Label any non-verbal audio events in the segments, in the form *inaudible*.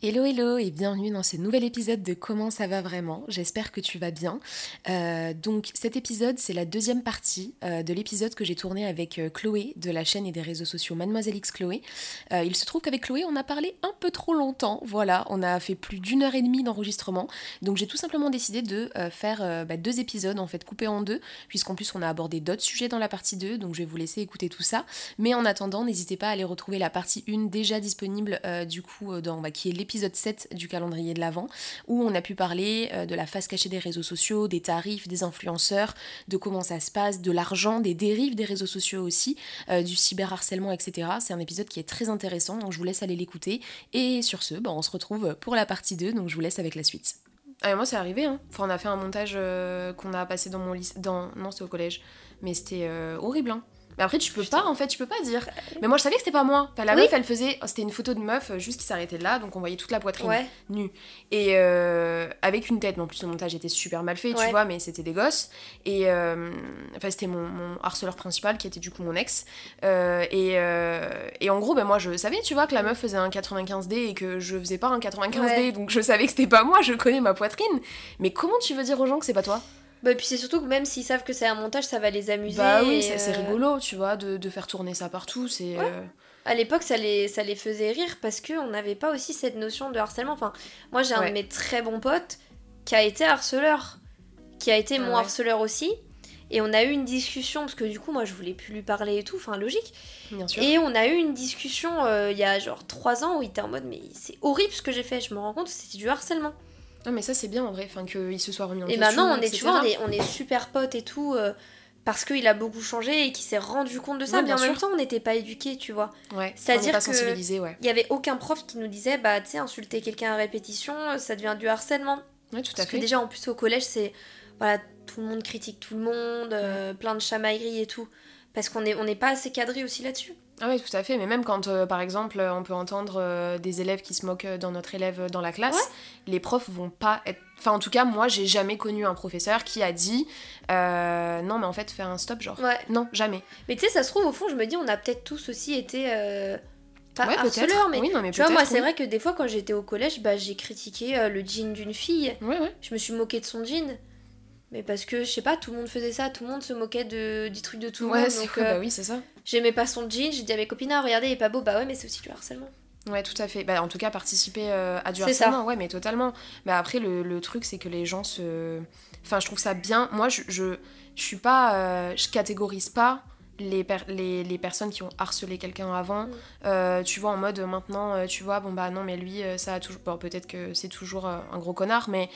Hello hello et bienvenue dans ce nouvel épisode de Comment ça va vraiment? J'espère que tu vas bien. Euh, donc cet épisode c'est la deuxième partie euh, de l'épisode que j'ai tourné avec euh, Chloé de la chaîne et des réseaux sociaux Mademoiselle X Chloé. il se trouve qu'avec Chloé on a parlé un peu trop longtemps. Voilà, on a fait plus d'une heure et demie d'enregistrement. Donc j'ai tout simplement décidé de faire bah, deux épisodes en fait coupés en deux puisqu'en plus on a abordé d'autres sujets dans la partie 2 donc je vais vous laisser écouter tout ça. Mais en attendant n'hésitez pas à aller retrouver la partie 1 déjà disponible du coup dans bah, qui est l'épisode 7 du calendrier de l'Avent, où on a pu parler euh, de la face cachée des réseaux sociaux, des tarifs, des influenceurs, de comment ça se passe, de l'argent, des dérives des réseaux sociaux aussi, euh, du cyberharcèlement, etc. C'est un épisode qui est très intéressant, donc je vous laisse aller l'écouter. Et sur ce, bah, on se retrouve pour la partie 2, donc je vous laisse avec la suite. Ah, moi, c'est arrivé, hein. On a fait un montage euh, qu'on a passé dans mon. Non, c'était au collège. Mais c'était horrible, hein. Mais après, tu peux pas, en fait, tu peux pas dire. Mais moi, je savais que c'était pas moi. la meuf, elle faisait. C'était une photo de meuf euh, juste qui s'arrêtait là, donc on voyait toute la poitrine nue. Et euh, avec une tête, mais en plus, le montage était super mal fait, tu vois, mais c'était des gosses. Et. Euh, enfin, c'était mon, harceleur principal qui était du coup mon ex. et, et en gros, ben, moi, je savais, tu vois, que la meuf faisait un 95D et que je faisais pas un 95D, donc je savais que c'était pas moi, je connais ma poitrine. Mais comment tu veux dire aux gens que c'est pas toi? Bah, puis c'est surtout que même s'ils savent que c'est un montage, ça va les amuser. Bah oui, c'est euh, rigolo, tu vois, de, de, faire tourner ça partout. c'est euh, À l'époque, ça les, ça les faisait rire parce qu'on n'avait pas aussi cette notion de harcèlement. Enfin, moi, j'ai un de mes très bons potes qui a été harceleur, qui a été mon harceleur aussi. Et on a eu une discussion, parce que du coup, moi, je voulais plus lui parler et tout, enfin, logique. Bien sûr. Et on a eu une discussion euh, il y a genre trois ans où il était en mode, mais c'est horrible ce que j'ai fait, je me rends compte, c'était du harcèlement. Non, mais ça, c'est bien en vrai, enfin, qu'il se soit remis en et question. Et maintenant, on est, tu vois, on est, super potes et tout, euh, parce qu'il a beaucoup changé et qu'il s'est rendu compte de ça. mais en même temps, on n'était pas éduqués, tu vois. Ouais, C'est-à-dire qu'il ouais. y avait aucun prof qui nous disait, bah, tu sais, insulter quelqu'un à répétition, ça devient du harcèlement. Ouais, tout à parce fait. que déjà, en plus, au collège, c'est. Voilà, tout le monde critique tout le monde, euh, plein de chamailleries et tout. Parce qu'on n'est on pas assez cadré aussi là-dessus. Ah oui, tout à fait. Mais même quand, euh, par exemple, on peut entendre euh, des élèves qui se moquent dans notre élève dans la classe, les profs vont pas être... Enfin, en tout cas, moi, j'ai jamais connu un professeur qui a dit euh, non, mais en fait, fais un stop, genre. Ouais. Non, jamais. Mais tu sais, ça se trouve, au fond, je me dis, on a peut-être tous aussi été... Pas ouais, harceleurs, mais, oui, non, mais tu vois, moi, c'est vrai que des fois, quand j'étais au collège, bah, j'ai critiqué le jean d'une fille. Ouais, ouais. Je me suis moquée de son jean. Mais parce que, je sais pas, tout le monde faisait ça, tout le monde se moquait de, du truc de tout le monde. Donc, bah oui, c'est ça. J'aimais pas son jean, j'ai dit à mes copines, ah, regardez, il est pas beau, bah ouais, mais c'est aussi du harcèlement. Ouais, tout à fait. Bah, en tout cas, participer euh, à du harcèlement, ouais, mais totalement. Mais après, le, le truc, c'est que les gens se. Enfin, je trouve ça bien. Moi, je, je, je suis pas. Euh, je catégorise pas les, les, les, personnes qui ont harcelé quelqu'un avant. Mm. Euh, tu vois, en mode maintenant, tu vois, bon bah non, mais lui, ça a toujours. Bon, peut-être que c'est toujours un gros connard, mais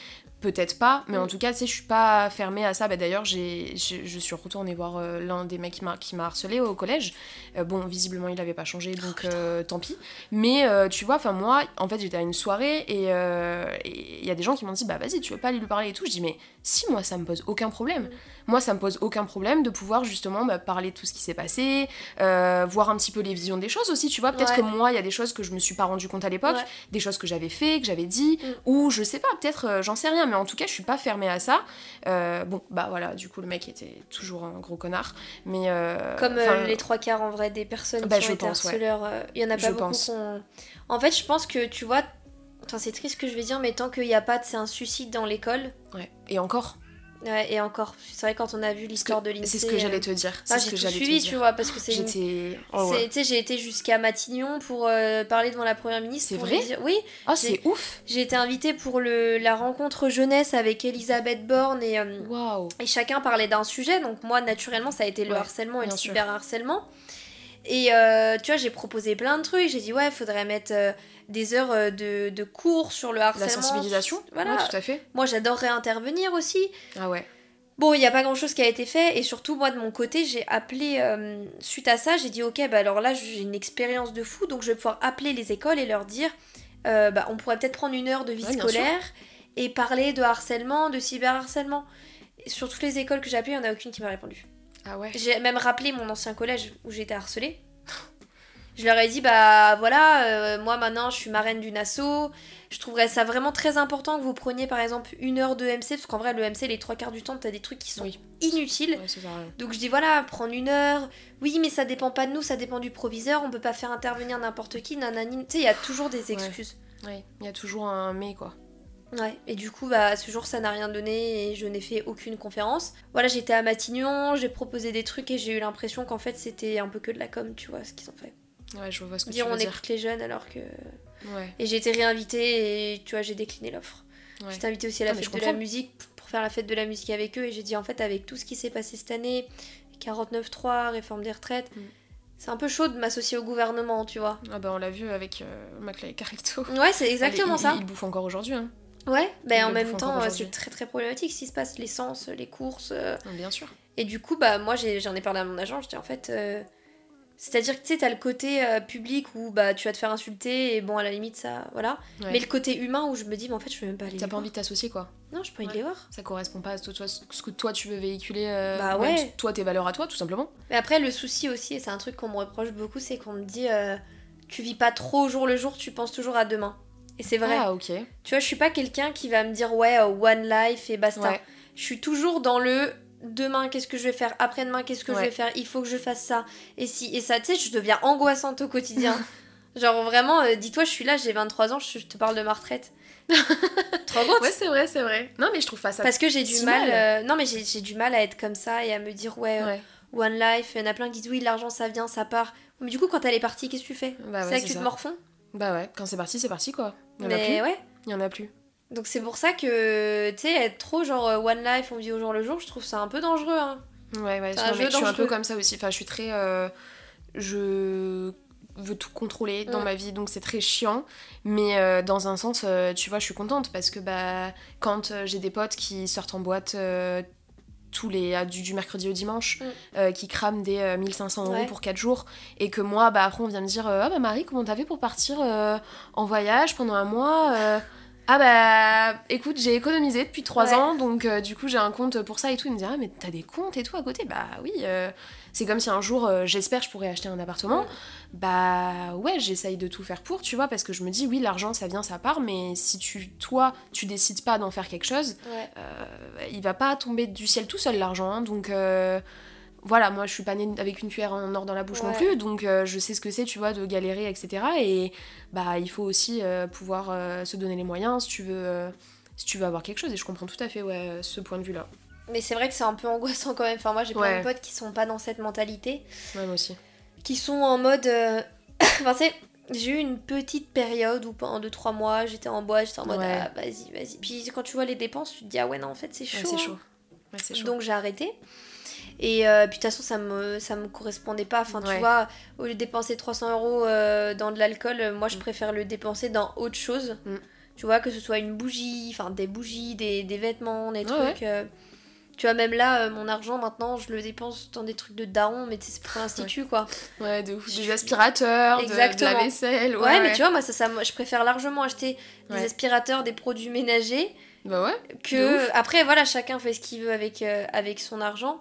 peut-être pas, mais en mm. tout cas, tu sais, je suis pas fermée à ça. Bah, D'ailleurs, je suis retournée voir euh, l'un des mecs qui m'a harcelé au collège. Euh, bon, visiblement, il avait pas changé, donc oh, euh, tant pis. Mais tu vois, enfin, moi, en fait, j'étais à une soirée et il y a des gens qui m'ont dit, bah vas-y, tu veux pas aller lui parler et tout. Je dis, mais si, moi, ça me pose aucun problème. Mm. Moi, ça me pose aucun problème de pouvoir justement bah, parler de tout ce qui s'est passé, voir un petit peu les visions des choses aussi, tu vois. Peut-être que moi, il y a des choses que je me suis pas rendu compte à l'époque, des choses que j'avais fait, que j'avais dit, mm. ou je sais pas, peut-être, j'en sais rien mais en tout cas, je suis pas fermée à ça. Euh, bon, bah voilà, du coup, le mec était toujours un gros connard. Mais. Euh, Comme euh, les trois quarts en vrai des personnes bah, qui ont été harceleurs, il y en a pas beaucoup pense. En fait, je pense que tu vois. Enfin, c'est triste ce que je vais dire, mais tant qu'il n'y a pas de. C'est un suicide dans l'école. Ouais. Et encore Ouais, et encore, c'est vrai quand on a vu l'histoire de l'INSEE. C'est ce que j'allais te dire. Que j'allais suivi, tu vois, parce que c'est. J'étais. Oh, tu sais, j'ai été jusqu'à Matignon pour euh, parler devant la première ministre. C'est vrai Oui. Oh, c'est ouf. J'ai été invitée pour le, la rencontre jeunesse avec Elisabeth Borne et. Euh, Waouh. Et chacun parlait d'un sujet, donc moi, naturellement, ça a été le harcèlement et le cyberharcèlement. Et euh, tu vois, j'ai proposé plein de trucs. J'ai dit, ouais, il faudrait mettre des heures euh, de, de, cours sur le harcèlement. La sensibilisation Voilà. tout à fait. Moi, j'adorerais intervenir aussi. Ah ouais. Bon, il n'y a pas grand chose qui a été fait, et surtout, moi, de mon côté, j'ai appelé, euh, suite à ça, j'ai dit, ok, bah alors là, j'ai une expérience de fou, donc je vais pouvoir appeler les écoles et leur dire, euh, bah, on pourrait peut-être prendre une heure de vie scolaire et parler de harcèlement, de cyberharcèlement. Et sur toutes les écoles que j'ai appelées, il n'y en a aucune qui m'a répondu. Ah ouais J'ai même rappelé mon ancien collège où j'étais harcelée. Je leur ai dit, bah voilà, euh, moi maintenant je suis marraine d'une asso. Je trouverais ça vraiment très important que vous preniez par exemple une heure de MC, parce qu'en vrai, le MC, les trois quarts du temps, t'as des trucs qui sont inutiles. Donc je dis, voilà, prendre une heure. Oui, mais ça dépend pas de nous, ça dépend du proviseur. On peut pas faire intervenir n'importe qui, nanani. Tu sais, il y a toujours des excuses. Oui, il y a toujours un mais quoi. Ouais, et du coup, bah, ce jour, ça n'a rien donné et je n'ai fait aucune conférence. Voilà, j'étais à Matignon, j'ai proposé des trucs et j'ai eu l'impression qu'en fait, c'était un peu que de la com, tu vois, ce qu'ils ont fait. Ouais, je vois ce que dire, tu veux on dire. écoute les jeunes alors que. Ouais. Et j'ai été réinvitée et tu vois, j'ai décliné l'offre. Ouais. J'étais invitée aussi à la Non, fête de la musique pour faire la fête de la musique avec eux et j'ai dit en fait, avec tout ce qui s'est passé cette année, 49.3, réforme des retraites, Mm. c'est un peu chaud de m'associer au gouvernement, tu vois. Ah bah on l'a vu avec euh, Maclay Carrecto. Ouais, c'est exactement il, ça. Il, il bouffe encore aujourd'hui. Hein. Ouais, Il ben en même temps, euh, c'est très très problématique qui se passe, l'essence, les courses. euh. Non, Bien sûr. Et du coup, bah moi j'ai- j'en ai, parlé à mon agent, je dis en fait. euh, C'est-à-dire que tu sais, t'as le côté euh, public où bah tu vas te faire insulter et bon, à la limite, ça. Voilà. Ouais. Mais le côté humain où je me dis, mais en fait, je veux même pas aller. T'as pas envie de t'associer quoi. Non, je peux pas Ouais. les voir. Ça correspond pas à ce, que toi tu veux véhiculer. euh, Bah même ouais. Toi tes valeurs à toi tout simplement. Mais après, le souci aussi, et c'est un truc qu'on me reproche beaucoup, c'est qu'on me dit, tu vis pas trop au jour le jour, tu penses toujours à demain. Et c'est vrai. Ah ok. Tu vois, je suis pas quelqu'un qui va me dire, ouais, euh, one life et basta. Ouais. Je suis toujours dans le demain, qu'est-ce que je vais faire? Après-demain, qu'est-ce que je vais faire? Il faut que je fasse ça. Et si, et ça, tu sais, je deviens angoissante au quotidien. *laughs* Genre vraiment, euh, dis-toi, je suis là, j'ai 23 ans, je te parle de ma retraite. tu te rends compte Ouais c'est vrai c'est vrai. Non mais je trouve pas ça. Parce que j'ai du mal. mal. euh, non, mais j'ai du mal à être comme ça et à me dire, ouais, Ouais. one life. Il y en a plein qui disent, oui, l'argent ça vient, ça part. Mais du coup, quand elle est partie, qu'est-ce que tu fais? Bah C'est ouais, que tu te morfonds Bah ouais. Quand c'est parti c'est parti quoi. Il y en a Mais plus. ouais. Il y en a plus. Donc c'est pour ça que, tu sais, être trop genre euh, one life, on vit au jour le jour, je trouve ça un peu dangereux. Hein. Ouais, ouais, non, mais je suis un peu comme ça aussi. Enfin, je suis très. euh, je veux tout contrôler dans Mm. ma vie, donc c'est très chiant. Mais euh, dans un sens, euh, tu vois, je suis contente parce que bah, quand j'ai des potes qui sortent en boîte. Tous les du, du mercredi au dimanche Mm. euh, qui crament des euh, 1500 euros Ouais. pour 4 jours et que moi bah après on vient me dire euh, ah bah Marie comment t'as fait pour partir euh, en voyage pendant un mois ah bah écoute j'ai économisé depuis 3 Ouais. ans donc du coup j'ai un compte pour ça et tout il me dit ah mais t'as des comptes et tout à côté bah oui euh, c'est comme si un jour euh, j'espère je pourrais acheter un appartement. Bah ouais j'essaye de tout faire pour tu vois parce que je me dis oui l'argent ça vient ça part mais si tu toi tu décides pas d'en faire quelque chose Ouais. euh, il va pas tomber du ciel tout seul l'argent hein, donc euh, voilà moi je suis pas née avec une cuillère en or dans la bouche non plus. Donc euh, je sais ce que c'est tu vois de galérer etc et bah il faut aussi euh, pouvoir euh, se donner les moyens si tu veux si tu veux avoir quelque chose. Et je comprends tout à fait ouais ce point de vue là Mais c'est vrai que c'est un peu angoissant quand même. Enfin, moi j'ai plein Ouais. de potes qui sont pas dans cette mentalité, ouais moi aussi qui sont en mode. euh, *coughs* enfin, sais, j'ai eu une petite période où pendant 2-3 mois j'étais en boîte, j'étais en mode Ouais. ah, vas-y, vas-y. Puis quand tu vois les dépenses, tu te dis ah ouais, non, en fait c'est chaud. Ouais, c'est chaud c'est Donc j'ai arrêté. Et euh, puis de toute façon, ça me, ça me correspondait pas. Enfin, tu vois, au lieu de dépenser 300 euros euh, dans de l'alcool, euh, moi je Mm. préfère le dépenser dans autre chose. Mm. Tu vois, que ce soit une bougie, enfin des bougies, des, des vêtements, des Ouais, trucs. Tu vois, même là, euh, mon argent maintenant, je le dépense dans des trucs de daron, mais tu sais, c'est pour l'institut quoi. ouais de ouf. Des aspirateurs de- de, la vaisselle Ouais, ouais, mais tu vois, moi, ça, ça, je préfère largement acheter des aspirateurs, des produits ménagers bah ouais De que après voilà chacun fait ce qu'il veut avec, euh, avec son argent.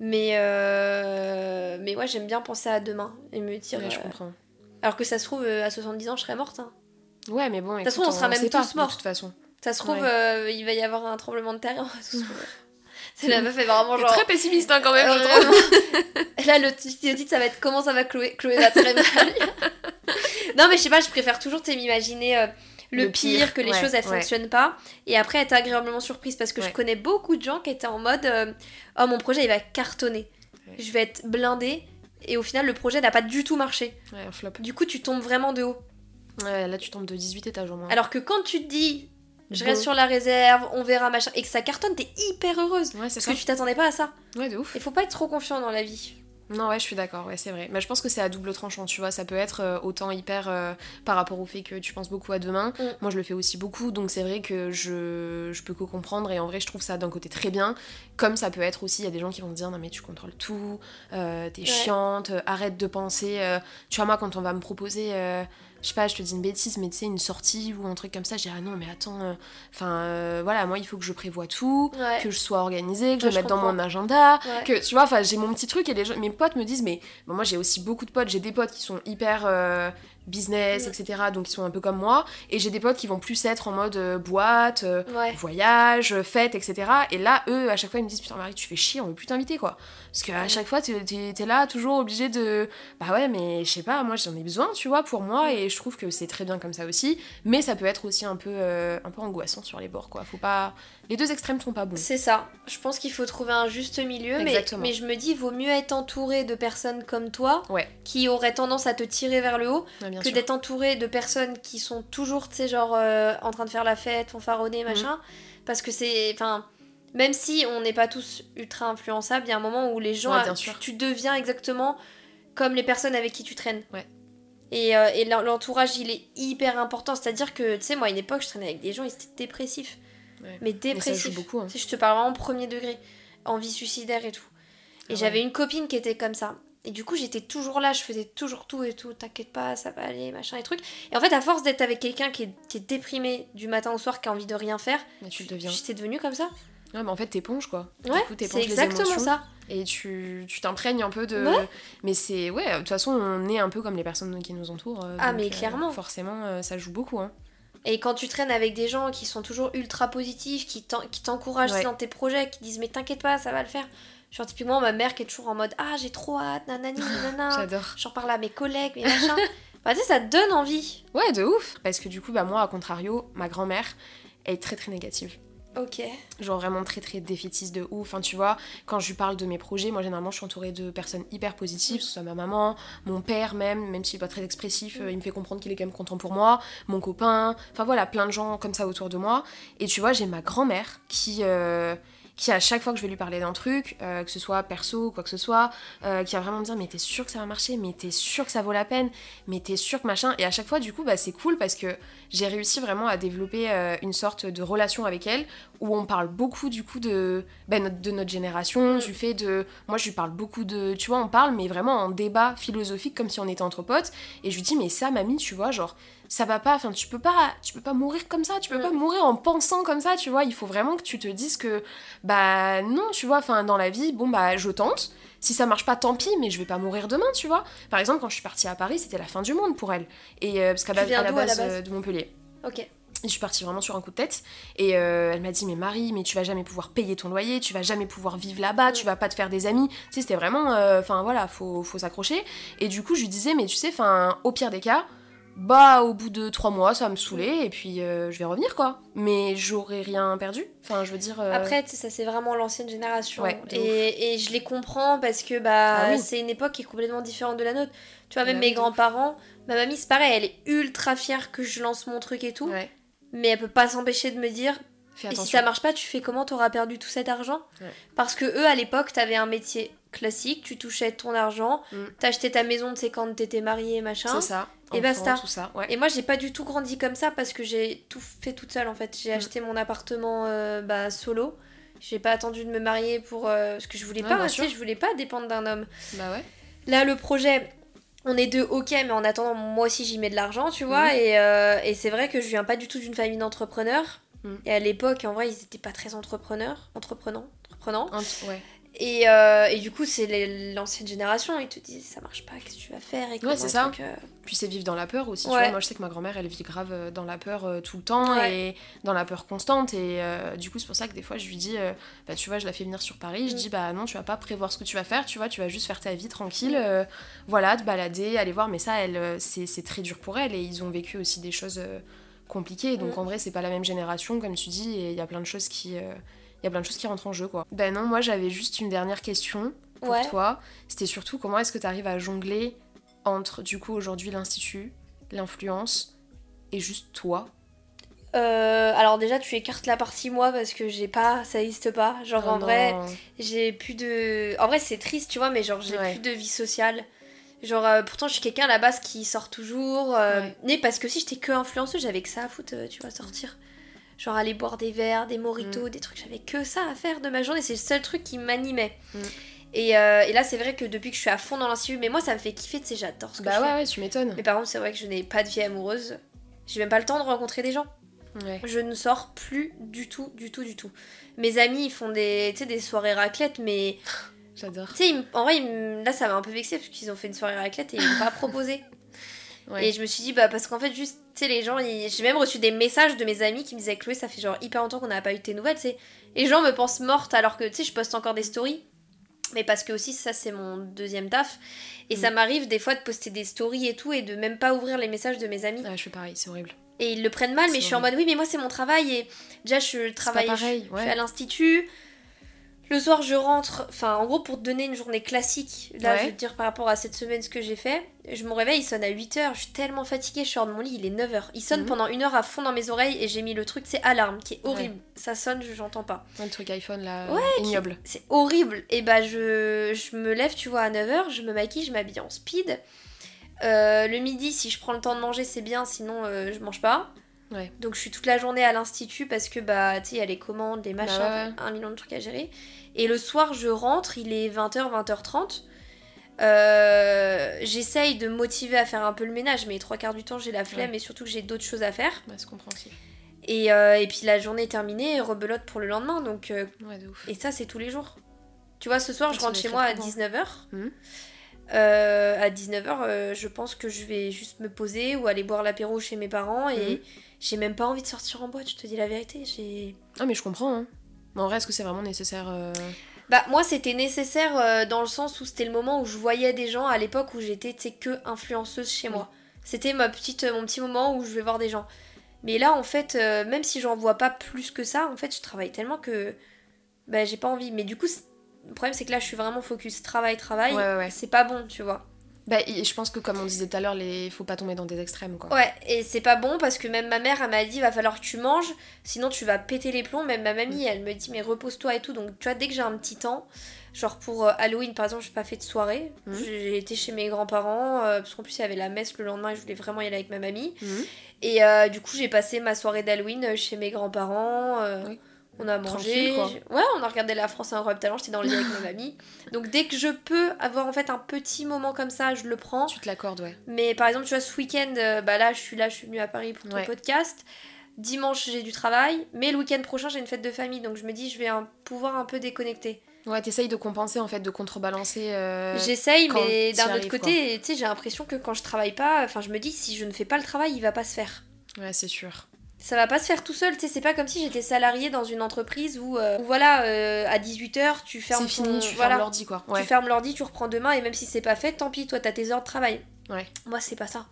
Mais euh, mais ouais j'aime bien penser à demain et me dire je comprends. alors que ça se trouve à 70 ans je serais morte hein. ouais mais bon toute façon, on sera même pas, tous morts. de toute façon. Ça se trouve il va y avoir un tremblement de terre *laughs* c'est la meuf est vraiment genre très pessimiste hein, quand même euh, je *laughs* là le titre ça va être comment ça va Chloé Chloé va très mal *laughs* non mais je sais pas je préfère toujours m'imaginer euh, le, Le pire, pire, que les ouais, choses elles ouais. fonctionnent pas. Et après être agréablement surprise parce que je connais beaucoup de gens qui étaient en mode euh, oh mon projet il va cartonner. Je vais être blindée et au final le projet n'a pas du tout marché. Flop. Du coup tu tombes vraiment de haut. Ouais là tu tombes de 18 étages au moins. Alors que quand tu te dis je Bon. reste sur la réserve on verra machin et que ça cartonne t'es hyper heureuse ouais c'est parce ça que tu t'attendais pas à ça ouais de ouf il faut pas être trop confiant dans la vie Non, ouais, je suis d'accord, ouais, c'est vrai. Mais je pense que c'est à double tranchant, tu vois. Ça peut être euh, autant hyper euh, par rapport au fait que tu penses beaucoup à demain. Mm. Moi, je le fais aussi beaucoup, donc c'est vrai que je, je peux que comprendre. Et en vrai, je trouve ça d'un côté très bien. Comme ça peut être aussi, il y a des gens qui vont te dire Non, mais tu contrôles tout, euh, t'es chiante, arrête de penser. Tu vois, moi, quand on va me proposer. Je sais pas, je te dis une bêtise, mais tu sais, une sortie ou un truc comme ça, je dis, ah non, mais attends, euh, enfin, euh, voilà, moi, il faut que je prévoie tout, que je sois organisée, que je le mette dans mon agenda, que, tu vois, enfin, j'ai mon petit truc et les mes potes me disent, mais moi, j'ai aussi beaucoup de potes, j'ai des potes qui sont hyper euh, business, mm. etc., donc ils sont un peu comme moi, et j'ai des potes qui vont plus être en mode boîte, voyage, fête, etc., et là, eux, à chaque fois, ils me disent, putain, Marie, tu fais chier, on veut plus t'inviter, quoi. Parce qu'à chaque fois, t'es es, là, toujours obligé de, bah ouais, mais je sais pas, moi, j'en ai besoin, tu vois, pour moi, mm. et je trouve que c'est très bien comme ça aussi, mais ça peut être aussi un peu, euh, un peu angoissant sur les bords, quoi. Faut pas... Les deux extrêmes sont pas bons. C'est ça. Je pense qu'il faut trouver un juste milieu, mais, mais je me dis, vaut mieux être entouré de personnes comme toi, qui auraient tendance à te tirer vers le haut, que d'être entouré de personnes qui sont toujours, tu sais, genre, euh, en train de faire la fête, fanfaronner, mhm. machin, parce que c'est... Enfin, même si on n'est pas tous ultra influençables, il y a un moment où les gens, tu, tu, deviens exactement comme les personnes avec qui tu traînes. Ouais. Et, euh, et l'entourage, il est hyper important. C'est-à-dire que, tu sais, moi, à une époque, je traînais avec des gens, ils étaient dépressifs. Mais dépressifs. Mais beaucoup, hein. Je te parle vraiment premier degré. Envie suicidaire et tout. Et ah j'avais une copine qui était comme ça. Et du coup, j'étais toujours là, je faisais toujours tout et tout. T'inquiète pas, ça va aller, machin et truc. Et en fait, à force d'être avec quelqu'un qui est, qui est, déprimé du matin au soir, qui a envie de rien faire, tu deviens. J'étais devenue comme ça. Ouais, mais en fait, t'éponges quoi. Ouais, c'est exactement ça. Et tu t'imprègnes un peu de. Mais c'est. Ouais, de toute façon, on est un peu comme les personnes qui nous entourent. Euh, ah, mais euh, clairement. forcément, euh, ça joue beaucoup. Hein. Et quand tu traînes avec des gens qui sont toujours ultra positifs, qui t'encouragent dans tes projets, qui disent mais t'inquiète pas, ça va le faire. Genre typiquement ma mère qui est toujours en mode ah j'ai trop hâte, nanani, *laughs* nanana. J'adore. J'en parle à mes collègues, mes machins. *laughs* bah tu sais, ça te donne envie. Ouais, de ouf. Parce que du coup, bah moi, à contrario, ma grand-mère est très très négative. Ok. Genre vraiment très très défaitiste de ouf. Enfin, tu vois, quand je lui parle de mes projets, moi généralement je suis entourée de personnes hyper positives, que ce soit ma maman, mon père même, même s'il est pas très expressif, euh, il me fait comprendre qu'il est quand même content pour moi, mon copain, enfin voilà, plein de gens comme ça autour de moi. Et tu vois, j'ai ma grand-mère qui. Euh, qui à chaque fois que je vais lui parler d'un truc, euh, que ce soit perso ou quoi que ce soit, euh, qui va vraiment me dire mais t'es sûr que ça va marcher, mais t'es sûr que ça vaut la peine, mais t'es sûr que machin? Et à chaque fois du coup bah c'est cool parce que j'ai réussi vraiment à développer euh, une sorte de relation avec elle où on parle beaucoup du coup de, bah, de notre génération, mm. du fait de... Moi je lui parle beaucoup de... Tu vois on parle mais vraiment en débat philosophique comme si on était entre potes. Et je lui dis mais ça mamie tu vois genre ça va pas, enfin tu peux pas, tu peux pas mourir comme ça, tu peux pas mourir en pensant comme ça, tu vois, il faut vraiment que tu te dises que bah non, tu vois, enfin dans la vie, bon bah je tente, si ça marche pas tant pis, mais je vais pas mourir demain, tu vois. Par exemple, quand je suis partie à Paris, c'était la fin du monde pour elle, et euh, parce qu'à la, la, base euh, de Montpellier. Ok. Et je suis partie vraiment sur un coup de tête. Et euh, elle m'a dit, mais Marie, mais tu vas jamais pouvoir payer ton loyer, tu vas jamais pouvoir vivre là-bas, tu vas pas te faire des amis. Tu sais, c'était vraiment. Enfin voilà, faut, faut s'accrocher. Et du coup, je lui disais, mais tu sais, enfin, au pire des cas, bah au bout de trois mois ça va me saouler et puis euh, je vais revenir quoi. Mais j'aurais rien perdu. Enfin je veux dire euh, après ça c'est vraiment l'ancienne génération. Et, et, je les comprends parce que bah ah c'est une époque qui est complètement différente de la nôtre. Tu vois même bah mes grands-parents ma mamie c'est pareil elle est ultra fière que je lance mon truc et tout. Mais elle peut pas s'empêcher de me dire et si ça marche pas tu fais comment t'auras perdu tout cet argent? Parce que eux à l'époque t'avais un métier classique tu touchais ton argent mm. t'achetais ta maison sais quand t'étais mariée machin. C'est ça et basta. Tout ça, Et moi, j'ai pas du tout grandi comme ça parce que j'ai tout fait toute seule en fait. J'ai mm. acheté mon appartement euh, bah, solo. J'ai pas attendu de me marier pour. Euh, parce que je voulais pas, je voulais pas dépendre d'un homme. Bah ouais. Là, le projet, on est deux, ok, mais en attendant, moi aussi j'y mets de l'argent, tu vois. Mm. Et, euh, et c'est vrai que je viens pas du tout d'une famille d'entrepreneurs. Mm. Et à l'époque, en vrai, ils étaient pas très entrepreneurs, entreprenants, entreprenants. ouais. Et, euh, et, du coup, c'est l'ancienne génération, ils te disent ça marche pas, qu'est-ce que tu vas faire et Ouais, c'est ça. Euh, Puis c'est vivre dans la peur aussi. Tu vois, moi, je sais que ma grand-mère, elle vit grave euh, dans la peur tout le temps et dans la peur constante. Et du coup, c'est pour ça que des fois, je lui dis bah, tu vois, je la fais venir sur Paris. Je mm. dis bah non, tu vas pas prévoir ce que tu vas faire, tu vois, tu vas juste faire ta vie tranquille. Mm. voilà, te balader, aller voir. Mais ça, elle, c'est très dur pour elle et ils ont vécu aussi des choses compliquées. Donc mm. en vrai, c'est pas la même génération, comme tu dis, et il y a plein de choses qui il y a plein de choses qui rentrent en jeu quoi. Ben non, moi j'avais juste une dernière question pour toi. C'était surtout comment est-ce que tu arrives à jongler entre du coup aujourd'hui l'institut, l'influence et juste toi? Euh, alors déjà tu écartes la partie moi parce que j'ai pas ça existe pas. Genre en oh vrai j'ai plus de en vrai c'est triste tu vois mais genre j'ai plus de vie sociale. Genre euh, pourtant je suis quelqu'un à la base qui sort toujours euh, mais parce que si j'étais que influenceuse j'avais que ça à foutre tu vois sortir genre aller boire des verres, des moritos, mm. des trucs. J'avais que ça à faire de ma journée. C'est le seul truc qui m'animait. Mm. Et, euh, et là, c'est vrai que depuis que je suis à fond dans l'institut, mais moi, ça me fait kiffer, tu sais, j'adore ce que Bah je ouais, fais. ouais, tu m'étonnes. Mais par contre, c'est vrai que je n'ai pas de vie amoureuse. J'ai même pas le temps de rencontrer des gens. Ouais. Je ne sors plus du tout, du tout, du tout. Mes amis, ils font des, tu sais, des soirées raclette, mais J'adore. tu sais, me- en vrai, ils me- là, ça m'a un peu vexé parce qu'ils ont fait une soirée raclette et ils m'ont pas *laughs* proposé. Ouais. Et je me suis dit, bah, parce qu'en fait, juste, tu sais, les gens, ils- j'ai même reçu des messages de mes amis qui me disaient, Chloé, ça fait genre hyper longtemps qu'on n'a pas eu tes nouvelles, tu sais. Les gens me pensent morte alors que, tu sais, je poste encore des stories. Mais parce que aussi, ça, c'est mon deuxième taf. Et Mm. ça m'arrive des fois de poster des stories et tout et de même pas ouvrir les messages de mes amis. Ouais, je fais pareil, c'est horrible. Et ils le prennent mal, mais je suis en mode, oui, mais moi, c'est mon travail. Et déjà, je travaille, pareil, je, je ouais. suis à l'institut. Le soir, je rentre. Enfin, en gros, pour te donner une journée classique, là, Ouais. je veux te dire par rapport à cette semaine ce que j'ai fait. Je me réveille, il sonne à 8h. Je suis tellement fatiguée, je sors de mon lit, il est 9h. Il sonne Mhm. pendant une heure à fond dans mes oreilles et j'ai mis le truc, c'est alarme, qui est horrible. Ça sonne, je j'entends pas. Le truc iPhone là, Ouais, ignoble. C'est horrible. Et bah, je, je me lève, tu vois, à 9h, je me maquille, je m'habille en speed. Euh, le midi, si je prends le temps de manger, c'est bien, sinon euh, je mange pas. Ouais. Donc je suis toute la journée à l'institut parce que bah tu sais il y a les commandes, les machins, Bah ouais, un million de trucs à gérer. Et le soir je rentre, il est 20h, 20h30. Euh, J'essaye de me motiver à faire un peu le ménage, mais trois quarts du temps j'ai la flemme et surtout que j'ai d'autres choses à faire. Ouais, c'est compréhensible. Et, euh, et puis la journée est terminée, rebelote pour le lendemain. Donc, euh, Ouais, de ouf. et ça c'est tous les jours. Tu vois, ce soir Ah, je rentre chez moi à éprouvant. 19h. Mhm. Euh, à 19h, je pense que je vais juste me poser ou aller boire l'apéro chez mes parents et Mhm. j'ai même pas envie de sortir en boîte, je te dis la vérité. J'ai. Ah, mais je comprends. Hein. Mais en vrai, est-ce que c'est vraiment nécessaire euh, Bah moi c'était nécessaire euh, dans le sens où c'était le moment où je voyais des gens à l'époque où j'étais que influenceuse chez Oui. moi. C'était ma petite mon petit moment où je vais voir des gens. Mais là en fait euh, même si j'en vois pas plus que ça, en fait je travaille tellement que bah j'ai pas envie. Mais du coup le problème c'est que là je suis vraiment focus travail travail. Ouais, ouais, ouais. C'est pas bon, tu vois. Bah, et je pense que comme on disait tout à l'heure, les... faut pas tomber dans des extrêmes quoi. Ouais, et c'est pas bon parce que même ma mère, elle m'a dit, va falloir que tu manges, sinon tu vas péter les plombs. Même ma mamie, elle me dit, mais repose-toi et tout. Donc, tu vois, dès que j'ai un petit temps, genre pour euh, Halloween par exemple, j'ai pas fait de soirée. Mhm. J'ai été chez mes grands-parents, euh, parce qu'en plus, il y avait la messe le lendemain et je voulais vraiment y aller avec ma mamie. Mhm. Et euh, du coup, j'ai passé ma soirée d'Halloween chez mes grands-parents. euh, Oui. On a mangé. Ouais, on a regardé La France un talent, j'étais dans le lit avec ma mamie. Donc dès que je peux avoir en fait un petit moment comme ça, je le prends. Tu te l'accordes, ouais. Mais par exemple, tu vois, ce week-end, euh, bah là, je suis là, je suis venue à Paris pour ton Ouais. podcast. Dimanche, j'ai du travail. Mais le week-end prochain, j'ai une fête de famille. Donc je me dis, je vais un- pouvoir un peu déconnecter. Ouais, t'essayes de compenser en fait, de contrebalancer. euh, J'essaye, mais d'un autre côté, tu sais, j'ai l'impression que quand je travaille pas, enfin, je me dis, si je ne fais pas le travail, il va pas se faire. Ouais, c'est sûr. Ça va pas se faire tout seul, tu sais, c'est pas comme si j'étais salariée dans une entreprise où, euh, où voilà, euh, à 18h, tu fermes C'est ton- fini, tu voilà, fermes l'ordi quoi. Ouais. Tu fermes l'ordi, tu reprends demain, et même si c'est pas fait, tant pis, toi, t'as tes heures de travail. Ouais. Moi, c'est pas ça.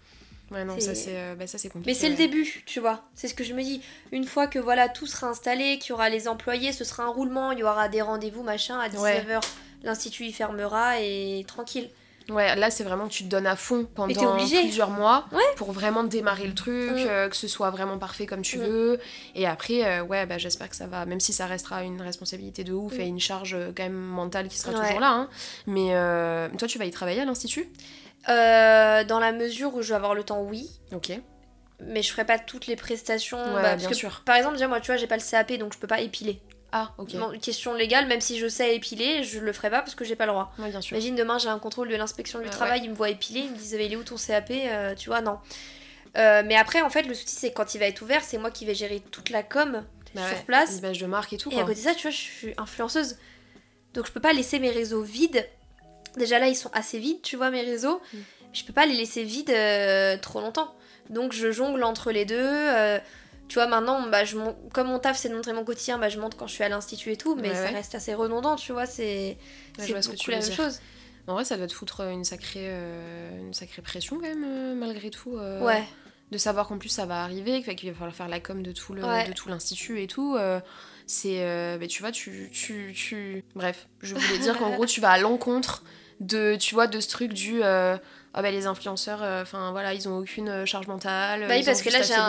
Ouais, non, ça c'est euh, bah, ça, c'est compliqué. Mais c'est le début, tu vois. C'est ce que je me dis. Une fois que voilà tout sera installé, qu'il y aura les employés, ce sera un roulement, il y aura des rendez-vous, machin, à 19h, l'institut il fermera et tranquille. Ouais, là c'est vraiment que tu te donnes à fond pendant plusieurs mois Ouais. pour vraiment démarrer le truc, Mm. euh, que ce soit vraiment parfait comme tu Mm. veux. Et après, euh, ouais, bah, j'espère que ça va, même si ça restera une responsabilité de ouf Mm. et une charge euh, quand même mentale qui sera Ouais. toujours là. hein. Mais euh, toi, tu vas y travailler à l'Institut? Dans la mesure où je vais avoir le temps, oui. Ok. Mais je ferai pas toutes les prestations. Ouais, bah, parce bien que, sûr. Par exemple, déjà, moi, tu vois, j'ai pas le CAP, donc je peux pas épiler. Ah, ok. Non, question légale, même si je sais épiler, je le ferai pas parce que j'ai pas le droit. Ouais, bien sûr. Imagine demain j'ai un contrôle de l'inspection du travail, ils me voient épiler, ils me disent il est où ton CAP Euh, Tu vois, non. Euh, mais après, en fait, le souci c'est que quand il va être ouvert, c'est moi qui vais gérer toute la com Bah sur ouais, place. L'image de marque et tout. Et quoi. à côté de ça, tu vois, je suis influenceuse. Donc je peux pas laisser mes réseaux vides. Déjà là, ils sont assez vides, tu vois, mes réseaux. Mm. Je peux pas les laisser vides euh, trop longtemps. Donc je jongle entre les deux. Euh, tu vois, maintenant, bah, je comme mon taf c'est de montrer mon quotidien, bah, je montre quand je suis à l'institut et tout, mais Ouais, ça ouais. reste assez redondant, tu vois, c'est Ouais, c'est que beaucoup la même dire. chose. En vrai, ça doit te foutre une sacrée, euh, une sacrée pression quand même, euh, malgré tout. euh, Ouais. de savoir qu'en plus ça va arriver, qu'il va falloir faire la com de tout le, Ouais. de tout l'institut et tout. euh, c'est, euh, bah, tu vois, tu, tu, tu, bref, je voulais dire qu'en gros tu vas à l'encontre de, tu vois, de ce truc du, euh, ah bah les influenceurs, enfin voilà, ils ont aucune euh, charge mentale. Bah oui, parce que là j'ai un,